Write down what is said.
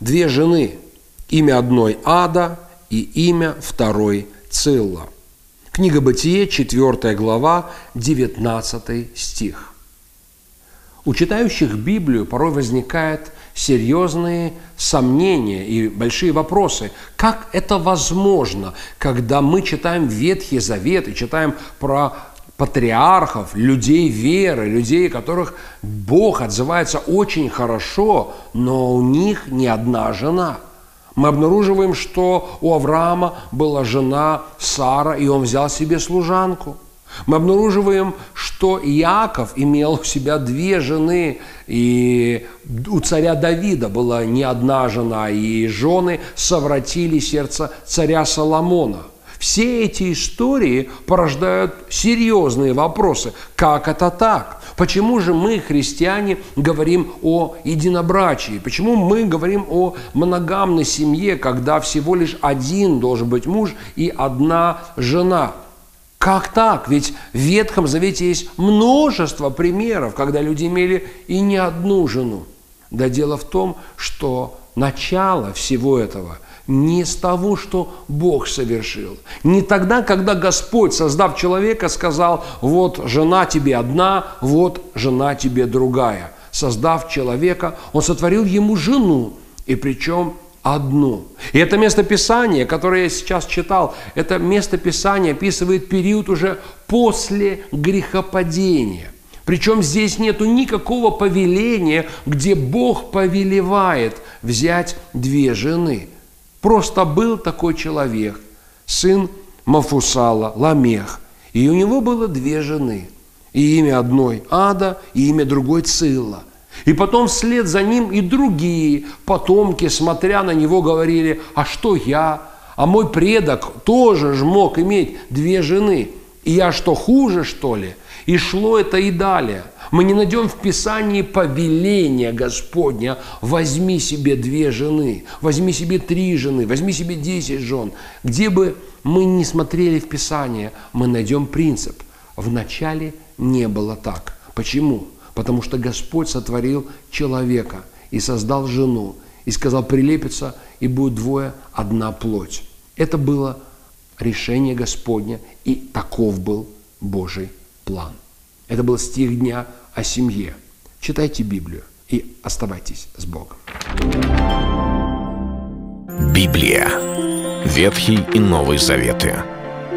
две жены, имя одной Ада и имя второй Цилла. Книга Бытие, 4 глава, 19 стих. У читающих Библию порой возникают серьезные сомнения и большие вопросы. Как это возможно, когда мы читаем Ветхий Завет и читаем про патриархов, людей веры, людей, которых Бог отзывается очень хорошо, но у них ни одна жена. Мы обнаруживаем, что у Авраама была жена Сара, и он взял себе служанку. Мы обнаруживаем, что Иаков имел у себя две жены, и у царя Давида была не одна жена, и жены совратили сердце царя Соломона – все эти истории порождают серьезные вопросы. Как это так? Почему же мы, христиане, говорим о единобрачии? Почему мы говорим о моногамной семье, когда всего лишь один должен быть муж и одна жена? Как так? Ведь в Ветхом Завете есть множество примеров, когда люди имели и не одну жену. Да дело в том, что начало всего этого – не с того, что Бог совершил. Не тогда, когда Господь, создав человека, сказал, вот жена тебе одна, вот жена тебе другая. Создав человека, Он сотворил ему жену, и причем одну. И это местописание, которое я сейчас читал, это местописание описывает период уже после грехопадения. Причем здесь нету никакого повеления, где Бог повелевает взять две жены – Просто был такой человек, сын Мафусала, Ламех. И у него было две жены. И имя одной Ада, и имя другой Цилла. И потом вслед за ним и другие потомки, смотря на него, говорили, а что я? А мой предок тоже ж мог иметь две жены. И я что, хуже, что ли? И шло это и далее – мы не найдем в Писании повеления Господня «возьми себе две жены», «возьми себе три жены», «возьми себе десять жен». Где бы мы ни смотрели в Писание, мы найдем принцип. Вначале не было так. Почему? Потому что Господь сотворил человека и создал жену, и сказал прилепиться, и будет двое, одна плоть. Это было решение Господня, и таков был Божий план. Это был стих дня о семье. Читайте Библию и оставайтесь с Богом. Библия. Ветхий и Новый Заветы.